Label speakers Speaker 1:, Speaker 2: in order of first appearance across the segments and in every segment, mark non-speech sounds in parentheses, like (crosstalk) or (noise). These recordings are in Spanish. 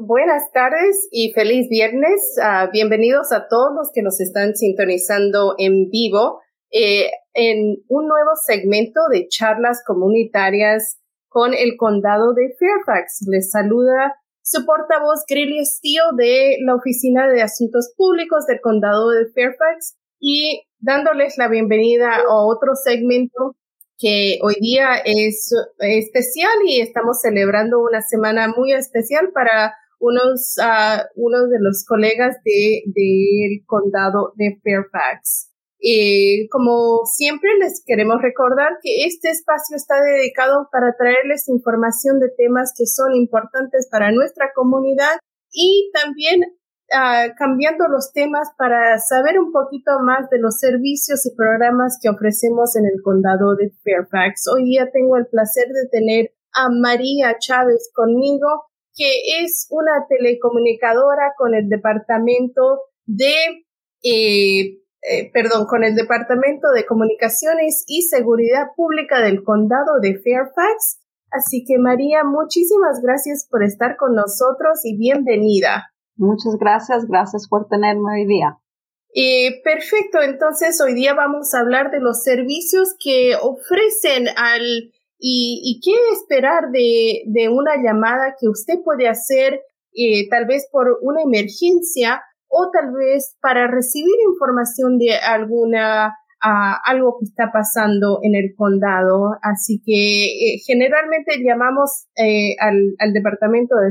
Speaker 1: Buenas tardes y feliz viernes. Uh, bienvenidos a todos los que nos están sintonizando en vivo eh, en un nuevo segmento de charlas comunitarias con el condado de Fairfax. Les saluda su portavoz Grilly Steele de la Oficina de Asuntos Públicos del condado de Fairfax y dándoles la bienvenida a otro segmento que hoy día es especial y estamos celebrando una semana muy especial para unos, uh, unos de los colegas de, del condado de Fairfax. Como siempre les queremos recordar que este espacio está dedicado para traerles información de temas que son importantes para nuestra comunidad y también uh, cambiando los temas para saber un poquito más de los servicios y programas que ofrecemos en el condado de Fairfax. Hoy día tengo el placer de tener a María Chávez conmigo que es una telecomunicadora con el departamento de, eh, eh, perdón, con el departamento de comunicaciones y seguridad pública del condado de Fairfax. Así que María, muchísimas gracias por estar con nosotros y bienvenida.
Speaker 2: Muchas gracias, gracias por tenerme hoy día.
Speaker 1: Eh, perfecto, entonces hoy día vamos a hablar de los servicios que ofrecen al ¿Y, qué esperar de, de, una llamada que usted puede hacer eh, tal vez por una emergencia o tal vez para recibir información de alguna algo que está pasando en el condado. Así que eh, generalmente llamamos eh, al, al, Departamento de,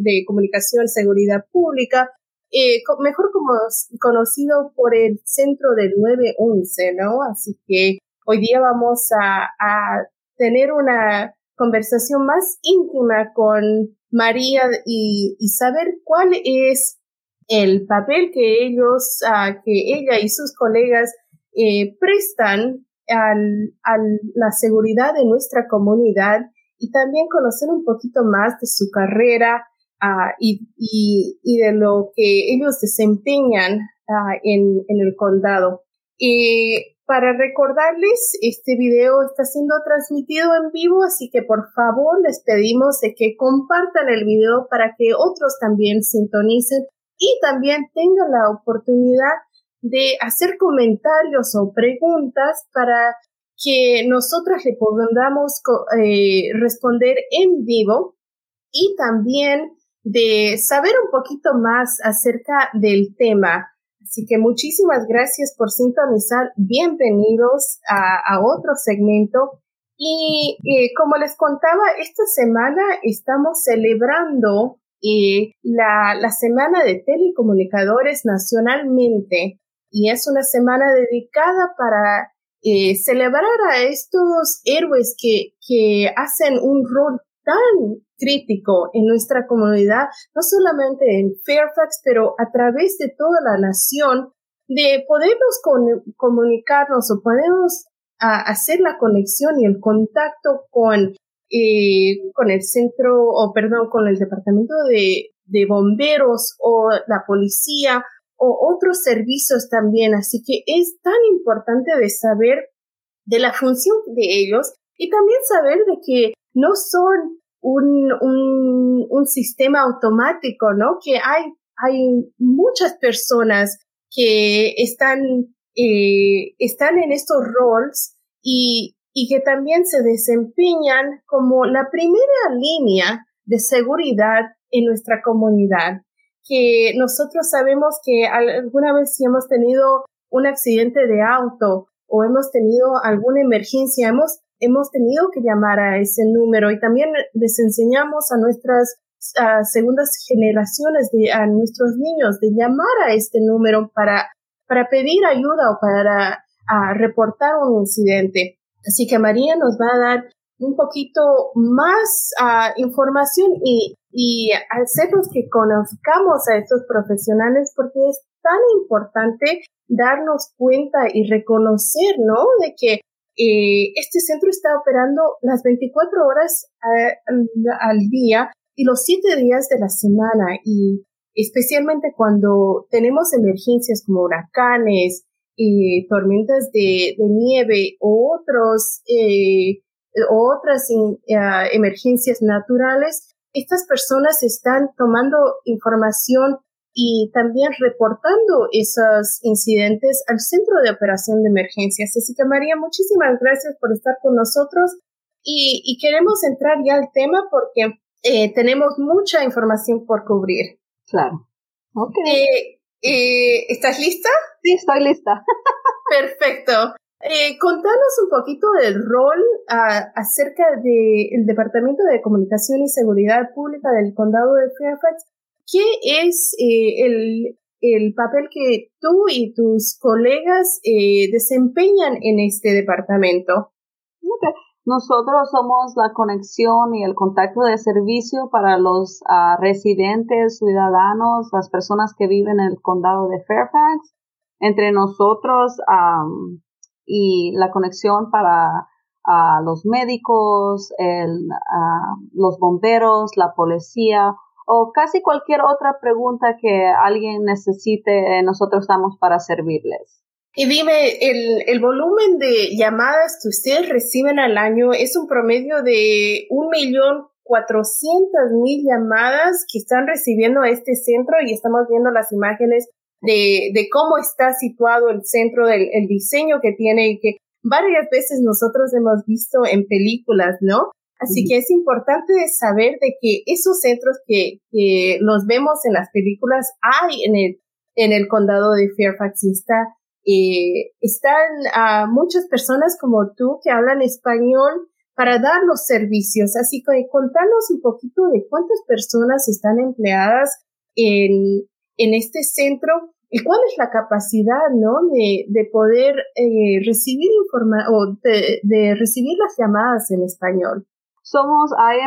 Speaker 1: de Comunicación y Seguridad Pública, eh, mejor como conocido por el centro del 911, ¿no? Así que hoy día vamos a, a tener una conversación más íntima con María y, saber cuál es el papel que ellos, uh, que ella y sus colegas eh, prestan al, a la seguridad de nuestra comunidad y también conocer un poquito más de su carrera uh, y, y, y, de lo que ellos desempeñan uh, en, en el condado. Y para recordarles, este video está siendo transmitido en vivo, así que por favor les pedimos de que compartan el video para que otros también sintonicen y también tengan la oportunidad de hacer comentarios o preguntas para que nosotras le podamos eh, responder en vivo y también de saber un poquito más acerca del tema. Así que muchísimas gracias por sintonizar. Bienvenidos a, otro segmento. Y como les contaba, esta semana estamos celebrando eh, la, la Semana de Telecomunicadores nacionalmente. Y es una semana dedicada para eh, celebrar a estos héroes que, que hacen un rol tan crítico en nuestra comunidad, no solamente en Fairfax, pero a través de toda la nación, de podernos comunicarnos o podemos hacer la conexión y el contacto con, eh, con el centro, o perdón, con el departamento de, bomberos o la policía o otros servicios también. Así que es tan importante de saber de la función de ellos y también saber de que no son un, un, sistema automático, ¿no? Que hay, hay muchas personas que están, eh, están en estos roles y, y que también se desempeñan como la primera línea de seguridad en nuestra comunidad. Que nosotros sabemos que alguna vez si hemos tenido un accidente de auto o hemos tenido alguna emergencia, hemos hemos tenido que llamar a ese número y también les enseñamos a nuestras segundas generaciones, de, a nuestros niños, de llamar a este número para, para pedir ayuda o para reportar un incidente. Así que María nos va a dar un poquito más información y, y hacernos que conozcamos a estos profesionales porque es tan importante darnos cuenta y reconocer, ¿no? De que eh, este centro está operando las 24 horas al día y los 7 días de la semana. Y especialmente cuando tenemos emergencias como huracanes, eh, tormentas de, nieve o otros, eh, otras emergencias naturales, estas personas están tomando información y también reportando esos incidentes al Centro de Operación de Emergencias. Así que María, muchísimas gracias por estar con nosotros y, queremos entrar ya al tema porque eh, tenemos mucha información por cubrir.
Speaker 2: Claro.
Speaker 1: Okay. Eh, eh, ¿Estás lista?
Speaker 2: Sí, estoy lista. (laughs)
Speaker 1: Perfecto. Eh, contanos un poquito del rol ah, acerca del Departamento de Comunicación y Seguridad Pública del Condado de Fairfax. ¿Qué es eh, el, el, papel que tú y tus colegas eh, desempeñan en este departamento?
Speaker 2: Nosotros somos la conexión y el contacto de servicio para los ah, residentes, ciudadanos, las personas que viven en el condado de Fairfax. Entre nosotros, y la conexión para los médicos, el, los bomberos, la policía o casi cualquier otra pregunta que alguien necesite, nosotros estamos para servirles.
Speaker 1: Y dime, el, el volumen de llamadas que ustedes reciben al año es un promedio de un millón cuatrocientas mil llamadas que están recibiendo este centro y estamos viendo las imágenes de, de cómo está situado el centro del el diseño que tiene y que varias veces nosotros hemos visto en películas, ¿no? Así que es importante saber de que esos centros que, que los vemos en las películas hay en el, en el condado de Fairfax y está, eh, están a muchas personas como tú que hablan español para dar los servicios. Así que contanos un poquito de cuántas personas están empleadas en, en este centro y cuál es la capacidad, ¿no? De, de poder eh, recibir información o de, de, recibir las llamadas en español.
Speaker 2: Somos, hay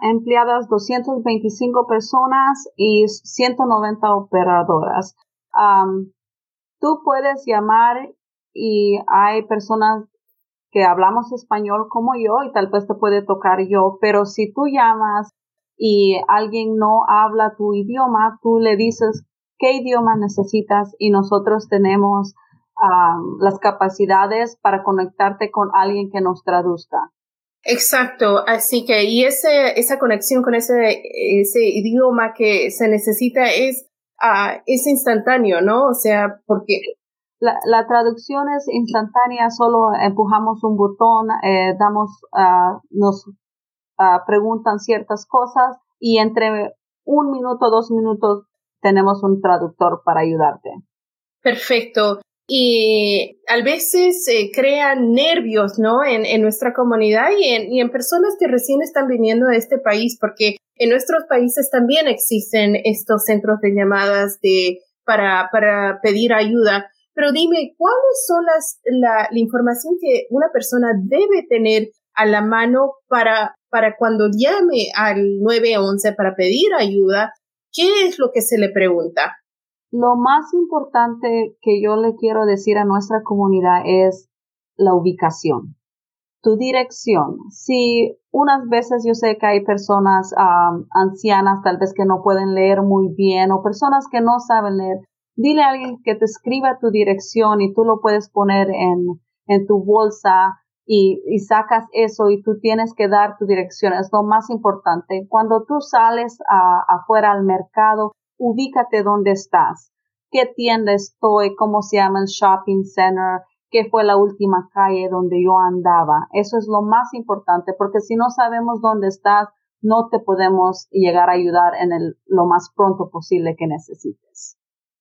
Speaker 2: empleadas 225 personas y 190 operadoras. tú puedes llamar y hay personas que hablamos español como yo y tal vez te puede tocar yo, pero si tú llamas y alguien no habla tu idioma, tú le dices qué idioma necesitas y nosotros tenemos las capacidades para conectarte con alguien que nos traduzca.
Speaker 1: Exacto, así que y ese, esa conexión con ese, ese idioma que se necesita es, uh, es instantáneo, ¿no? O sea, porque...
Speaker 2: La, la traducción es instantánea, solo empujamos un botón, eh, damos, uh, nos uh, preguntan ciertas cosas y entre un minuto, dos minutos tenemos un traductor para ayudarte.
Speaker 1: Perfecto. Y a veces se crean nervios, ¿no? En, en nuestra comunidad y en, y en personas que recién están viniendo a este país, porque en nuestros países también existen estos centros de llamadas de, para, para pedir ayuda. Pero dime, ¿cuáles son las, la, la información que una persona debe tener a la mano para, para cuando llame al 911 para pedir ayuda? ¿Qué es lo que se le pregunta?
Speaker 2: Lo más importante que yo le quiero decir a nuestra comunidad es la ubicación, tu dirección. Si unas veces yo sé que hay personas ancianas tal vez que no pueden leer muy bien o personas que no saben leer, dile a alguien que te escriba tu dirección y tú lo puedes poner en, en tu bolsa y, sacas eso y tú tienes que dar tu dirección. Es lo más importante. Cuando tú sales afuera al mercado, ubícate dónde estás. ¿Qué tienda estoy? ¿Cómo se llama el shopping center? ¿Qué fue la última calle donde yo andaba? Eso es lo más importante porque si no sabemos dónde estás, no te podemos llegar a ayudar en el, lo más pronto posible que necesites.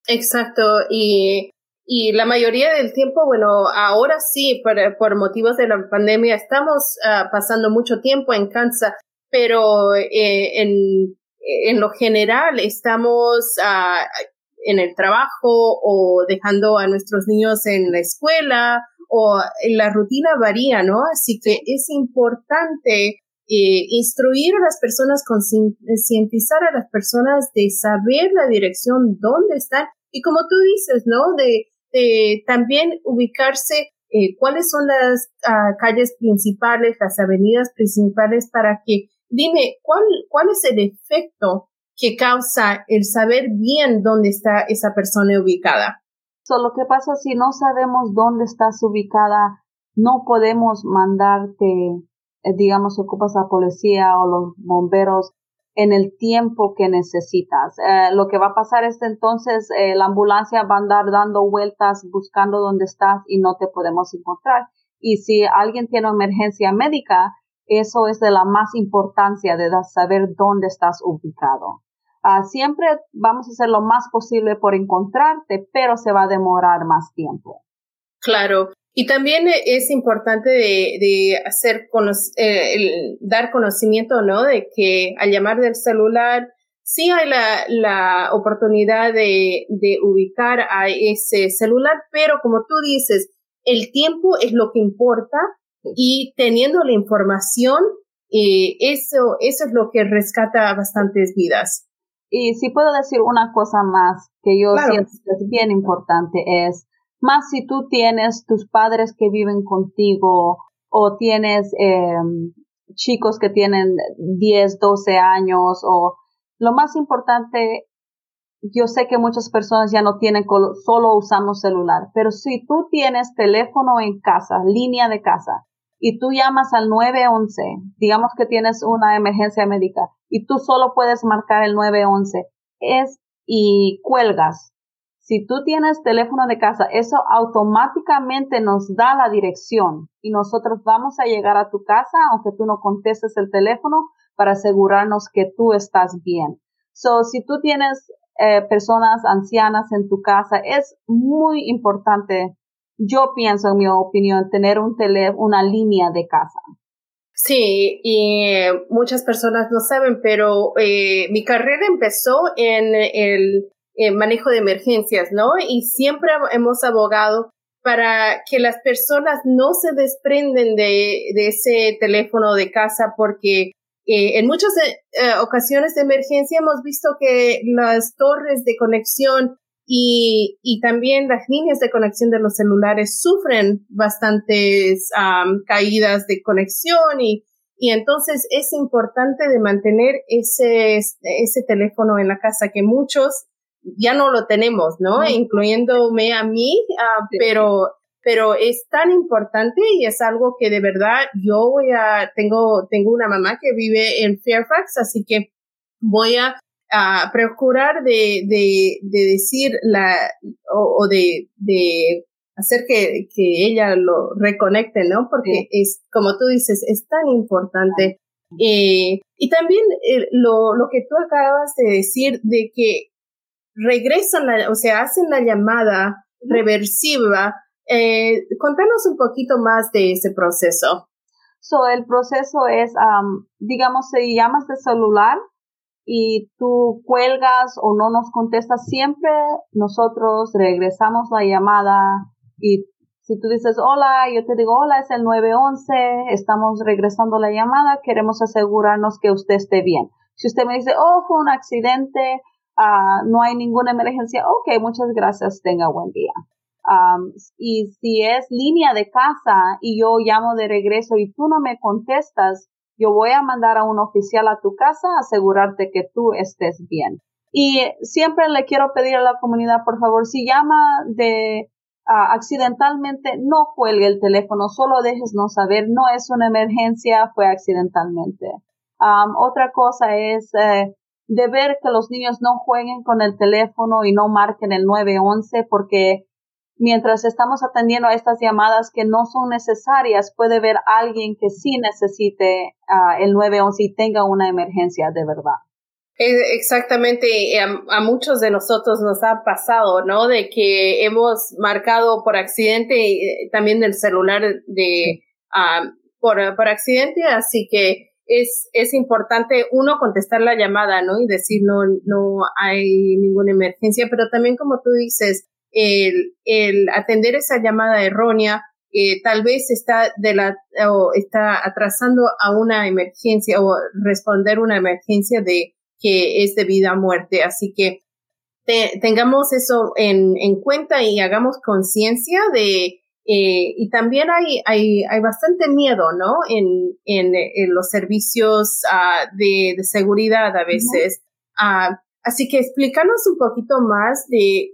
Speaker 1: Exacto. Y y la mayoría del tiempo, bueno, ahora sí, por, por motivos de la pandemia, estamos uh, pasando mucho tiempo en casa, pero eh, en, en lo general estamos uh, en el trabajo o dejando a nuestros niños en la escuela o la rutina varía, ¿no? Así que es importante eh, instruir a las personas, concientizar a las personas de saber la dirección, dónde están y como tú dices, ¿no? De de también ubicarse eh, cuáles son las ah, calles principales, las avenidas principales para que, dime, ¿cuál, cuál es el efecto que causa el saber bien dónde está esa persona ubicada?
Speaker 2: So, lo que pasa si no sabemos dónde estás ubicada, no podemos mandarte, eh, digamos, ocupas a policía o los bomberos en el tiempo que necesitas. Eh, lo que va a pasar es entonces eh, la ambulancia va a andar dando vueltas buscando dónde estás y no te podemos encontrar. Y si alguien tiene emergencia médica, eso es de la más importancia de saber dónde estás ubicado. Ah, siempre vamos a hacer lo más posible por encontrarte, pero se va a demorar más tiempo.
Speaker 1: Claro. Y también es importante de, hacer eh, dar conocimiento, ¿no? De que al llamar del celular sí hay la, oportunidad de, ubicar a ese celular, pero como tú dices, el tiempo es lo que importa y teniendo la información, eh, eso, eso es lo que rescata bastantes vidas.
Speaker 2: Y si puedo decir una cosa más que yo siento que es bien importante es, más si tú tienes tus padres que viven contigo o tienes em, chicos que tienen 10, 12 años o lo más importante, yo sé que muchas personas ya no tienen, solo usamos celular, pero si tú tienes teléfono en casa, línea de casa, y tú llamas al 911, digamos que tienes una emergencia médica y tú solo puedes marcar el 911, es y cuelgas. Si tú tienes teléfono de casa, eso automáticamente nos da la dirección y nosotros vamos a llegar a tu casa aunque tú no contestes el teléfono para asegurarnos que tú estás bien. So, si tú tienes eh, personas ancianas en tu casa, es muy importante yo pienso, en mi opinión, tener un teléfono, una línea de casa.
Speaker 1: Sí, y eh, muchas personas no saben, pero eh, mi carrera empezó en el manejo de emergencias, ¿no? Y siempre hemos abogado para que las personas no se desprenden de, ese teléfono de casa porque eh, en muchas ocasiones de emergencia hemos visto que las torres de conexión y, y también las líneas de conexión de los celulares sufren bastantes caídas de conexión y, y entonces es importante de mantener ese, ese teléfono en la casa que muchos ya no lo tenemos, ¿no? Incluyéndome a mí, ah, pero, pero es tan importante y es algo que de verdad yo voy a, tengo, tengo una mamá que vive en Fairfax, así que voy a a procurar de, de, de decir la, o, de, de hacer que, que ella lo reconecte, ¿no? Porque es, como tú dices, es tan importante. Eh, y también eh, lo, lo que tú acabas de decir de que regresan, la, o sea, hacen la llamada reversiva. Eh, contanos un poquito más de ese proceso.
Speaker 2: So, el proceso es, digamos, si llamas de celular, y tú cuelgas o no nos contestas, siempre nosotros regresamos la llamada y si tú dices hola, yo te digo hola, es el 911, estamos regresando la llamada, queremos asegurarnos que usted esté bien. Si usted me dice, oh, fue un accidente, uh, no hay ninguna emergencia, ok, muchas gracias, tenga buen día. Um, y si es línea de casa y yo llamo de regreso y tú no me contestas, yo voy a mandar a un oficial a tu casa a asegurarte que tú estés bien. Y siempre le quiero pedir a la comunidad, por favor, si llama de ah, accidentalmente, no cuelgue el teléfono, solo déjesnos saber, no es una emergencia, fue accidentalmente. otra cosa es eh, de ver que los niños no jueguen con el teléfono y no marquen el 911 porque mientras estamos atendiendo a estas llamadas que no son necesarias, puede haber alguien que sí necesite uh, el 911 y tenga una emergencia de verdad.
Speaker 1: Exactamente, a, muchos de nosotros nos ha pasado, ¿no? De que hemos marcado por accidente eh, también del celular de uh, por, por accidente, así que es, es importante uno contestar la llamada, ¿no? Y decir no, no hay ninguna emergencia, pero también como tú dices, el, el atender esa llamada errónea eh, tal vez está de la o está atrasando a una emergencia o responder una emergencia de que es de vida a muerte. Así que tengamos eso en, en, cuenta y hagamos conciencia de eh, y también hay, hay, hay bastante miedo, ¿no? En, en, en los servicios uh, de, de, seguridad a veces. Uh, así que explícanos un poquito más de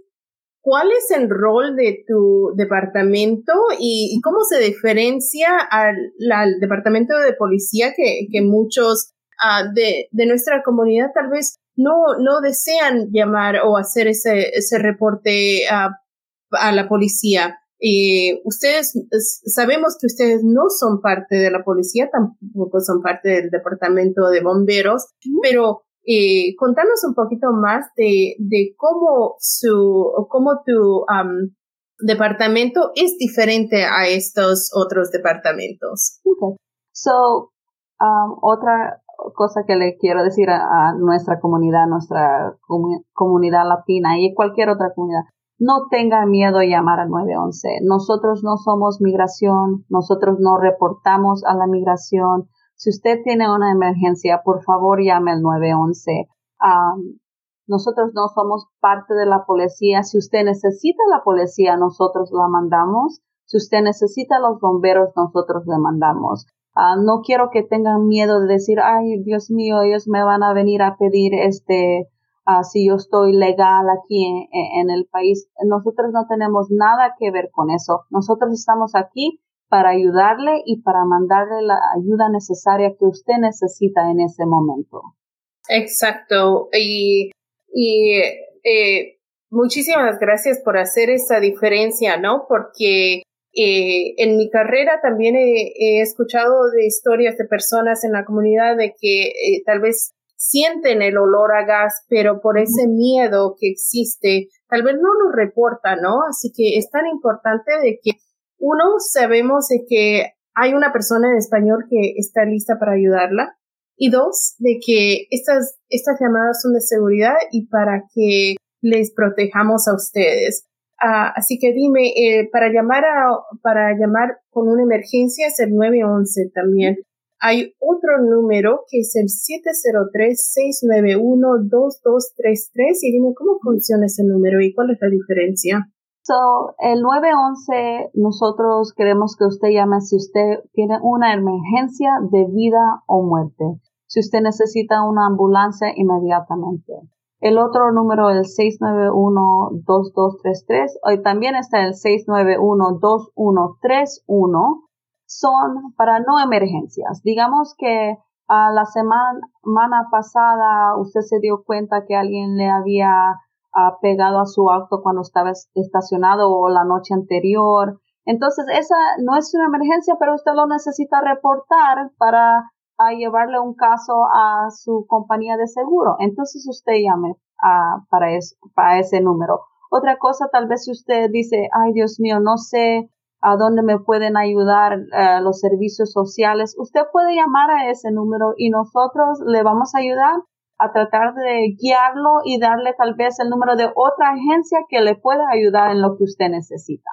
Speaker 1: ¿Cuál es el rol de tu departamento y, cómo se diferencia al, departamento de policía que, muchos ah, de, de nuestra comunidad tal vez no, no desean llamar o hacer ese, ese reporte a, a la policía. Eh, ustedes, sabemos que ustedes no son parte de la policía, tampoco son parte del departamento de bomberos, pero eh, contanos un poquito más de, de cómo su, cómo tu departamento es diferente a estos otros departamentos.
Speaker 2: Okay. So, um, otra cosa que le quiero decir a, nuestra comunidad, nuestra comunidad latina y cualquier otra comunidad, no tenga miedo a llamar al 911. Nosotros no somos migración, nosotros no reportamos a la migración. Si usted tiene una emergencia, por favor llame al 911. nosotros no somos parte de la policía. Si usted necesita la policía, nosotros la mandamos. Si usted necesita los bomberos, nosotros le mandamos. Ah, no quiero que tengan miedo de decir, ay, Dios mío, ellos me van a venir a pedir este, uh, si yo estoy legal aquí en, el país. Nosotros no tenemos nada que ver con eso. Nosotros estamos aquí para ayudarle y para mandarle la ayuda necesaria que usted necesita en ese momento.
Speaker 1: Exacto. Y, y eh, muchísimas gracias por hacer esa diferencia, ¿no? Porque eh, en mi carrera también he, escuchado de historias de personas en la comunidad de que eh, tal vez sienten el olor a gas, pero por ese miedo que existe, tal vez no lo reportan, ¿no? Así que es tan importante de que uno sabemos de que hay una persona en español que está lista para ayudarla y dos, de que estas, estas llamadas son de seguridad y para que les protejamos a ustedes. Ah, así que dime, eh, para llamar a, para llamar con una emergencia es el 911 también. Hay otro número que es el 703-691-2233 y dime cómo funciona ese número y cuál es la diferencia.
Speaker 2: So, el 911, nosotros queremos que usted llame si usted tiene una emergencia de vida o muerte. Si usted necesita una ambulancia inmediatamente. El otro número es el 691-2233. Hoy también está el 691-2131. Son para no emergencias. Digamos que a la semana, pasada usted se dio cuenta que alguien le había pegado a su auto cuando estaba estacionado o la noche anterior. Entonces, esa no es una emergencia, pero usted lo necesita reportar para llevarle un caso a su compañía de seguro. Entonces usted llame a, para, para ese número. Otra cosa, tal vez si usted dice, ay Dios mío, no sé a dónde me pueden ayudar eh, los servicios sociales, usted puede llamar a ese número y nosotros le vamos a ayudar a tratar de guiarlo y darle tal vez el número de otra agencia que le pueda ayudar en lo que usted necesita.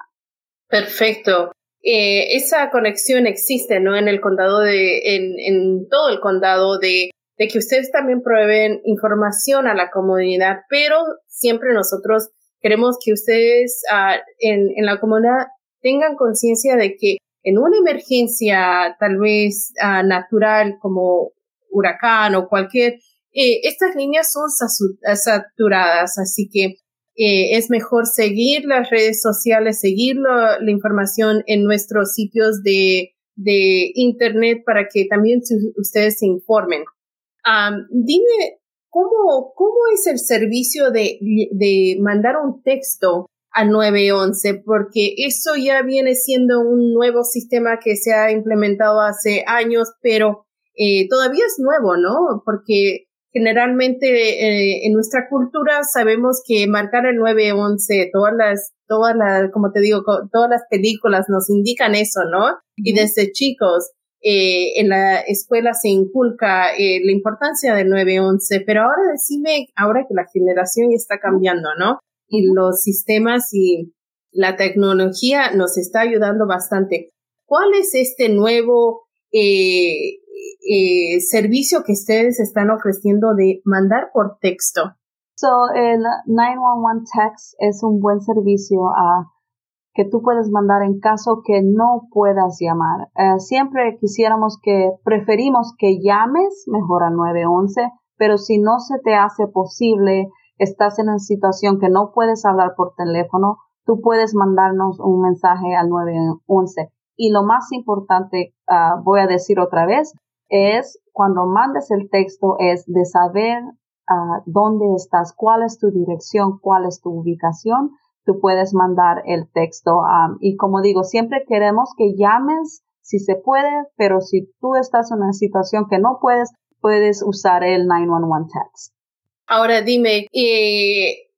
Speaker 1: Perfecto. Eh, esa conexión existe, ¿no? En el condado de, en, en todo el condado de, de que ustedes también prueben información a la comunidad, pero siempre nosotros queremos que ustedes uh, en, en la comunidad tengan conciencia de que en una emergencia tal vez uh, natural como huracán o cualquier, eh, estas líneas son saturadas, así que eh, es mejor seguir las redes sociales, seguir la, información en nuestros sitios de, de Internet para que también ustedes se informen. dime, ¿cómo, ¿cómo es el servicio de, de mandar un texto a 911? Porque eso ya viene siendo un nuevo sistema que se ha implementado hace años, pero eh, todavía es nuevo, ¿no? Porque generalmente eh, en nuestra cultura sabemos que marcar el 911, todas las, todas las, como te digo, todas las películas nos indican eso, ¿no? Y desde chicos, eh, en la escuela se inculca eh, la importancia del 911, pero ahora decime, ahora que la generación está cambiando, ¿no? Y los sistemas y la tecnología nos está ayudando bastante. ¿Cuál es este nuevo eh, eh, servicio que ustedes están ofreciendo de mandar por texto?
Speaker 2: So, el 911 Text es un buen servicio a que tú puedes mandar en caso que no puedas llamar. Eh, siempre quisiéramos que, preferimos que llames mejor al 911, pero si no se te hace posible, estás en una situación que no puedes hablar por teléfono, tú puedes mandarnos un mensaje al 911. Y lo más importante, ah, voy a decir otra vez, es cuando mandes el texto es de saber uh, dónde estás, cuál es tu dirección, cuál es tu ubicación, tú puedes mandar el texto. Um, y como digo, siempre queremos que llames si se puede, pero si tú estás en una situación que no puedes, puedes usar el 911 text.
Speaker 1: Ahora dime, eh,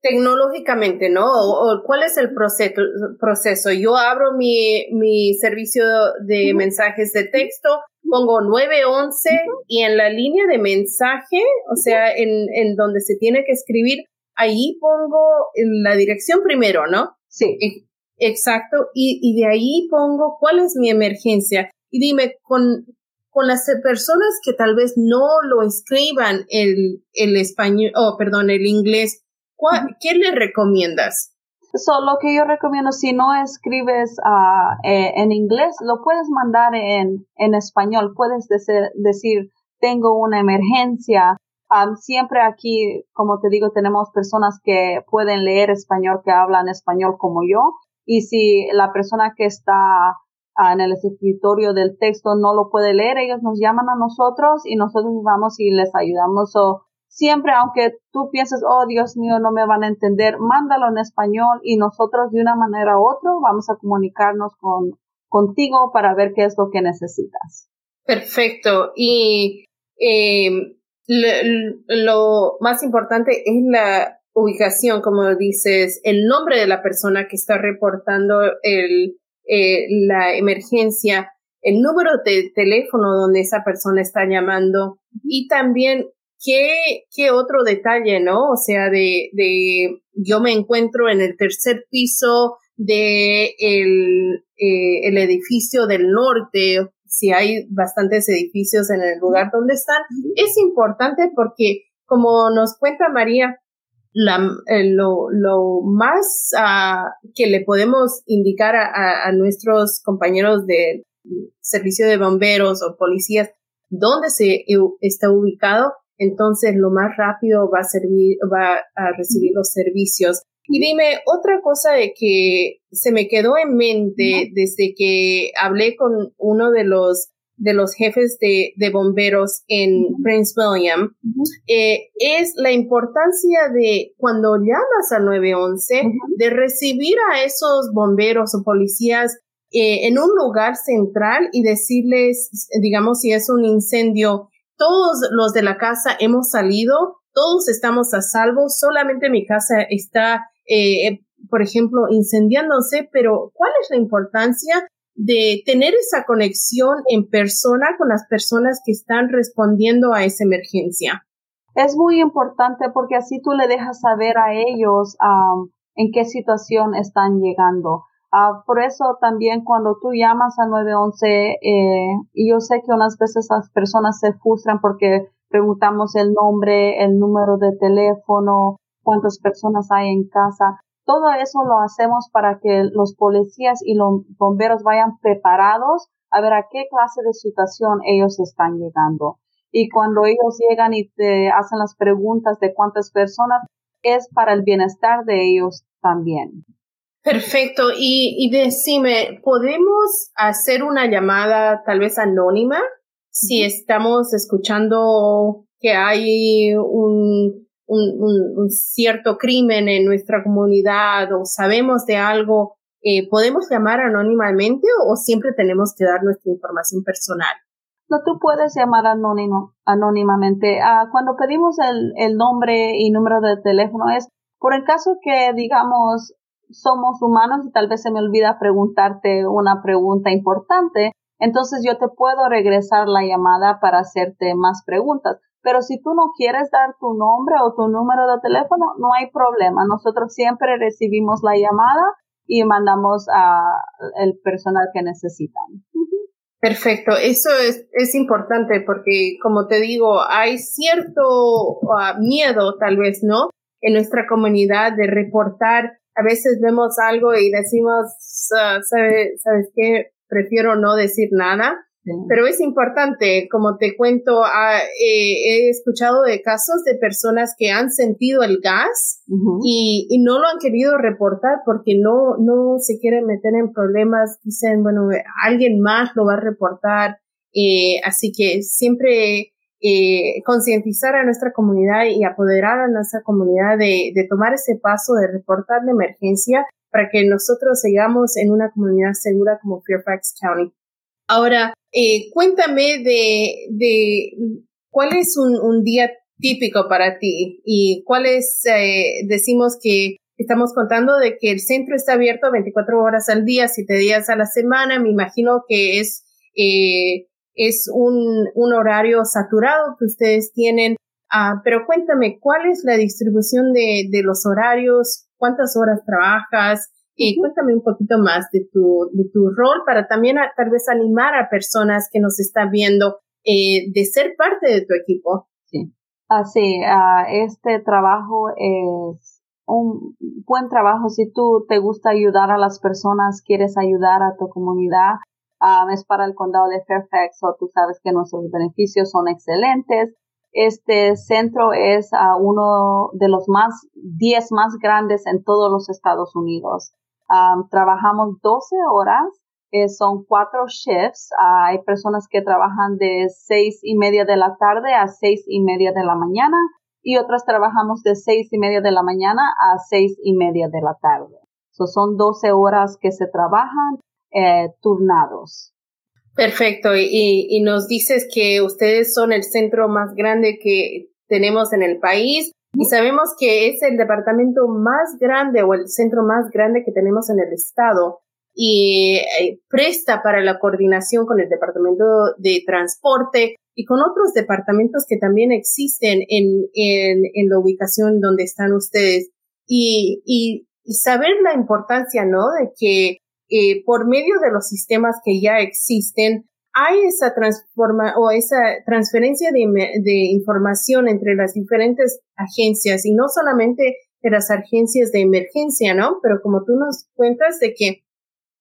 Speaker 1: tecnológicamente, ¿no? O, ¿Cuál es el proceso, proceso? Yo abro mi, mi servicio de mensajes de texto, pongo 911 y en la línea de mensaje, o sea, en, en donde se tiene que escribir, ahí pongo la dirección primero, ¿no?
Speaker 2: Sí.
Speaker 1: Exacto. Y, y de ahí pongo cuál es mi emergencia. Y dime, con, con las personas que tal vez no lo escriban el, el español, o oh, perdón, el inglés, ¿Qué le recomiendas?
Speaker 2: So, lo que yo recomiendo, si no escribes uh, en inglés, lo puedes mandar en, en español. Puedes decir, tengo una emergencia. Um, siempre aquí, como te digo, tenemos personas que pueden leer español, que hablan español como yo. Y si la persona que está uh, en el escritorio del texto no lo puede leer, ellos nos llaman a nosotros y nosotros vamos y les ayudamos. Siempre, aunque tú pienses, oh Dios mío, no me van a entender, mándalo en español y nosotros de una manera u otra vamos a comunicarnos con, contigo para ver qué es lo que necesitas.
Speaker 1: Perfecto. Y em, lo, más importante es la ubicación, como dices, el nombre de la persona que está reportando el, eh, la emergencia, el número de teléfono donde esa persona está llamando y también ¿Qué, qué otro detalle, no? O sea, de, de yo me encuentro en el tercer piso de el, eh, el edificio del norte, si hay bastantes edificios en el lugar donde están, es importante porque, como nos cuenta María, la, eh, lo, lo, más uh, que le podemos indicar a, a, nuestros compañeros de servicio de bomberos o policías dónde se está ubicado entonces lo más rápido va a servir, va a recibir los servicios. Y dime otra cosa de que se me quedó en mente desde que hablé con uno de los de los jefes de, de bomberos en Prince William, eh, es la importancia de cuando llamas a 911, de recibir a esos bomberos o policías eh, en un lugar central y decirles, digamos, si es un incendio, todos los de la casa hemos salido, todos estamos a salvo, solamente mi casa está, eh, por ejemplo, incendiándose, pero ¿cuál es la importancia de tener esa conexión en persona con las personas que están respondiendo a esa emergencia?
Speaker 2: Es muy importante porque así tú le dejas saber a ellos en qué situación están llegando. Uh, por eso también cuando tú llamas a 911, eh, y yo sé que unas veces las personas se frustran porque preguntamos el nombre, el número de teléfono, cuántas personas hay en casa. Todo eso lo hacemos para que los policías y los bomberos vayan preparados a ver a qué clase de situación ellos están llegando. Y cuando ellos llegan y te hacen las preguntas de cuántas personas, es para el bienestar de ellos también.
Speaker 1: Perfecto. Y, y decime, ¿podemos hacer una llamada tal vez anónima si estamos escuchando que hay un, un, un, cierto crimen en nuestra comunidad o sabemos de algo? Eh, ¿Podemos llamar anónimamente o, siempre tenemos que dar nuestra información personal?
Speaker 2: No, tú puedes llamar anónimo, anónimamente. Ah, cuando pedimos el, el nombre y número de teléfono es por el caso que, digamos, somos humanos y tal vez se me olvida preguntarte una pregunta importante, entonces yo te puedo regresar la llamada para hacerte más preguntas. Pero si tú no quieres dar tu nombre o tu número de teléfono, no hay problema. Nosotros siempre recibimos la llamada y mandamos a el personal que necesitan.
Speaker 1: Perfecto, eso es, es importante porque, como te digo, hay cierto ah, miedo, tal vez, ¿no? En nuestra comunidad de reportar a veces vemos algo y decimos, ah, ¿sabes qué? Prefiero no decir nada. Pero es importante, como te cuento, ah, eh, he escuchado de casos de personas que han sentido el gas y, y, no lo han querido reportar porque no, no se quieren meter en problemas. Dicen, bueno, alguien más lo va a reportar Eh, así que siempre eh, concientizar a nuestra comunidad y apoderar a nuestra comunidad de, de tomar ese paso de reportar la emergencia para que nosotros sigamos en una comunidad segura como Fairfax County. Ahora, eh, cuéntame de, de cuál es un, un, día típico para ti y cuál es, eh, decimos que estamos contando de que el centro está abierto 24 horas al día, 7 días a la semana. Me imagino que es, eh, es un, un horario saturado que ustedes tienen. Uh, pero cuéntame, ¿cuál es la distribución de, de los horarios? ¿Cuántas horas trabajas? Eh, cuéntame un poquito más de tu, de tu rol para también tal vez animar a personas que nos están viendo eh, de ser parte de tu equipo.
Speaker 2: Sí, así, uh, este trabajo es un buen trabajo. Si tú te gusta ayudar a las personas, quieres ayudar a tu comunidad, um, es para el condado de Fairfax o tú sabes que nuestros beneficios son excelentes. Este centro es uh, uno de los más, 10 más grandes en todos los Estados Unidos trabajamos 12 horas, eh, son cuatro shifts. Ah, hay personas que trabajan de seis y media de la tarde a seis y media de la mañana y otras trabajamos de seis y media de la mañana a seis y media de la tarde. So, son 12 horas que se trabajan eh, turnados.
Speaker 1: Perfecto. Y, y nos dices que ustedes son el centro más grande que tenemos en el país. Y sabemos que es el departamento más grande o el centro más grande que tenemos en el estado y eh, presta para la coordinación con el departamento de transporte y con otros departamentos que también existen en, en, en la ubicación donde están ustedes. Y, y, y, saber la importancia, ¿no? De que eh, por medio de los sistemas que ya existen, hay esa transforma o esa transferencia de, información entre las diferentes agencias y no solamente de las agencias de emergencia, ¿no? Pero como tú nos cuentas de que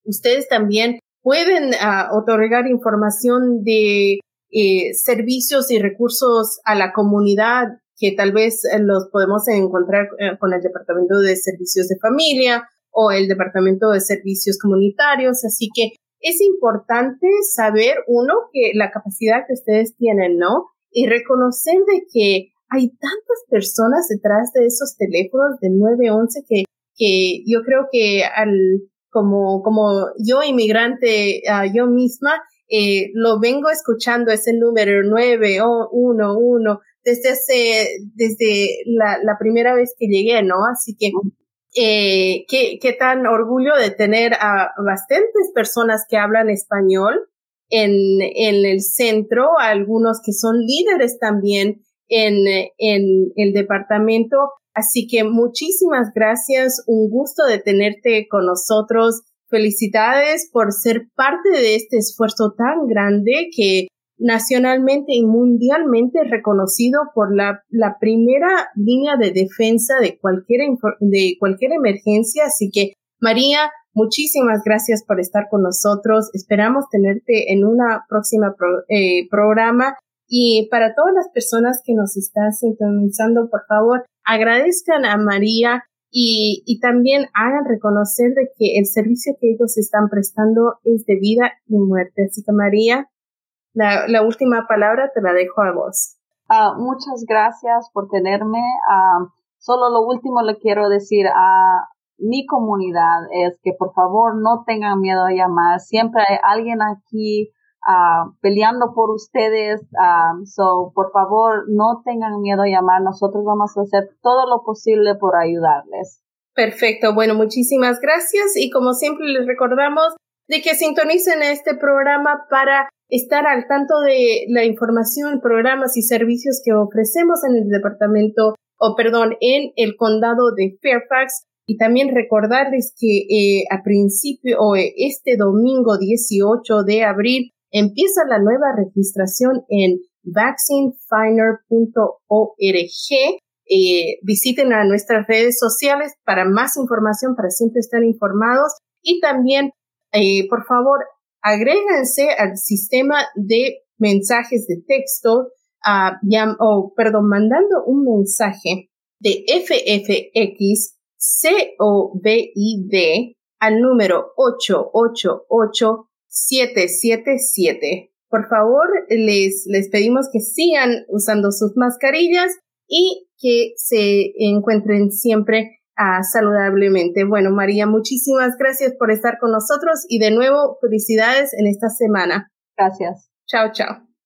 Speaker 1: ustedes también pueden uh, otorgar información de eh, servicios y recursos a la comunidad que tal vez eh, los podemos encontrar eh, con el Departamento de Servicios de Familia o el Departamento de Servicios Comunitarios. Así que es importante saber, uno, que la capacidad que ustedes tienen, ¿no? Y reconocer de que hay tantas personas detrás de esos teléfonos del 911 que, que yo creo que al, como, como yo inmigrante, uh, yo misma, eh, lo vengo escuchando ese número 911 desde hace, desde la, la primera vez que llegué, ¿no? Así que eh, qué, tan orgullo de tener a bastantes personas que hablan español en, en el centro, algunos que son líderes también en, en el departamento. Así que muchísimas gracias, un gusto de tenerte con nosotros. Felicidades por ser parte de este esfuerzo tan grande que nacionalmente y mundialmente reconocido por la, la primera línea de defensa de cualquier, de cualquier emergencia. Así que, María, muchísimas gracias por estar con nosotros. Esperamos tenerte en una próxima eh, programa. Y para todas las personas que nos están sintonizando, por favor, agradezcan a María y, y también hagan reconocer de que el servicio que ellos están prestando es de vida y muerte. Así que María, la, la última palabra te la dejo a vos.
Speaker 2: Uh, muchas gracias por tenerme. Uh, solo lo último le quiero decir a mi comunidad es que por favor no tengan miedo a llamar. Siempre hay alguien aquí uh, peleando por ustedes. so, por favor, no tengan miedo a llamar. Nosotros vamos a hacer todo lo posible por ayudarles.
Speaker 1: Perfecto. Bueno, muchísimas gracias y como siempre les recordamos de que sintonicen este programa para estar al tanto de la información, programas y servicios que ofrecemos en el departamento, o perdón, en el condado de Fairfax. Y también recordarles que eh, a principio o eh, este domingo 18 de abril empieza la nueva registración en vaccinefinder.org. Eh, visiten a nuestras redes sociales para más información, para siempre estar informados. Y también, por favor, agréganse al sistema de mensajes de texto, uh, o perdón, mandando un mensaje de FFX COVID al número 888777 por favor, les, les pedimos que sigan usando sus mascarillas y que se encuentren siempre ah, saludablemente. Bueno, María, muchísimas gracias por estar con nosotros y de nuevo felicidades en esta semana.
Speaker 2: Gracias.
Speaker 1: Chao, chao.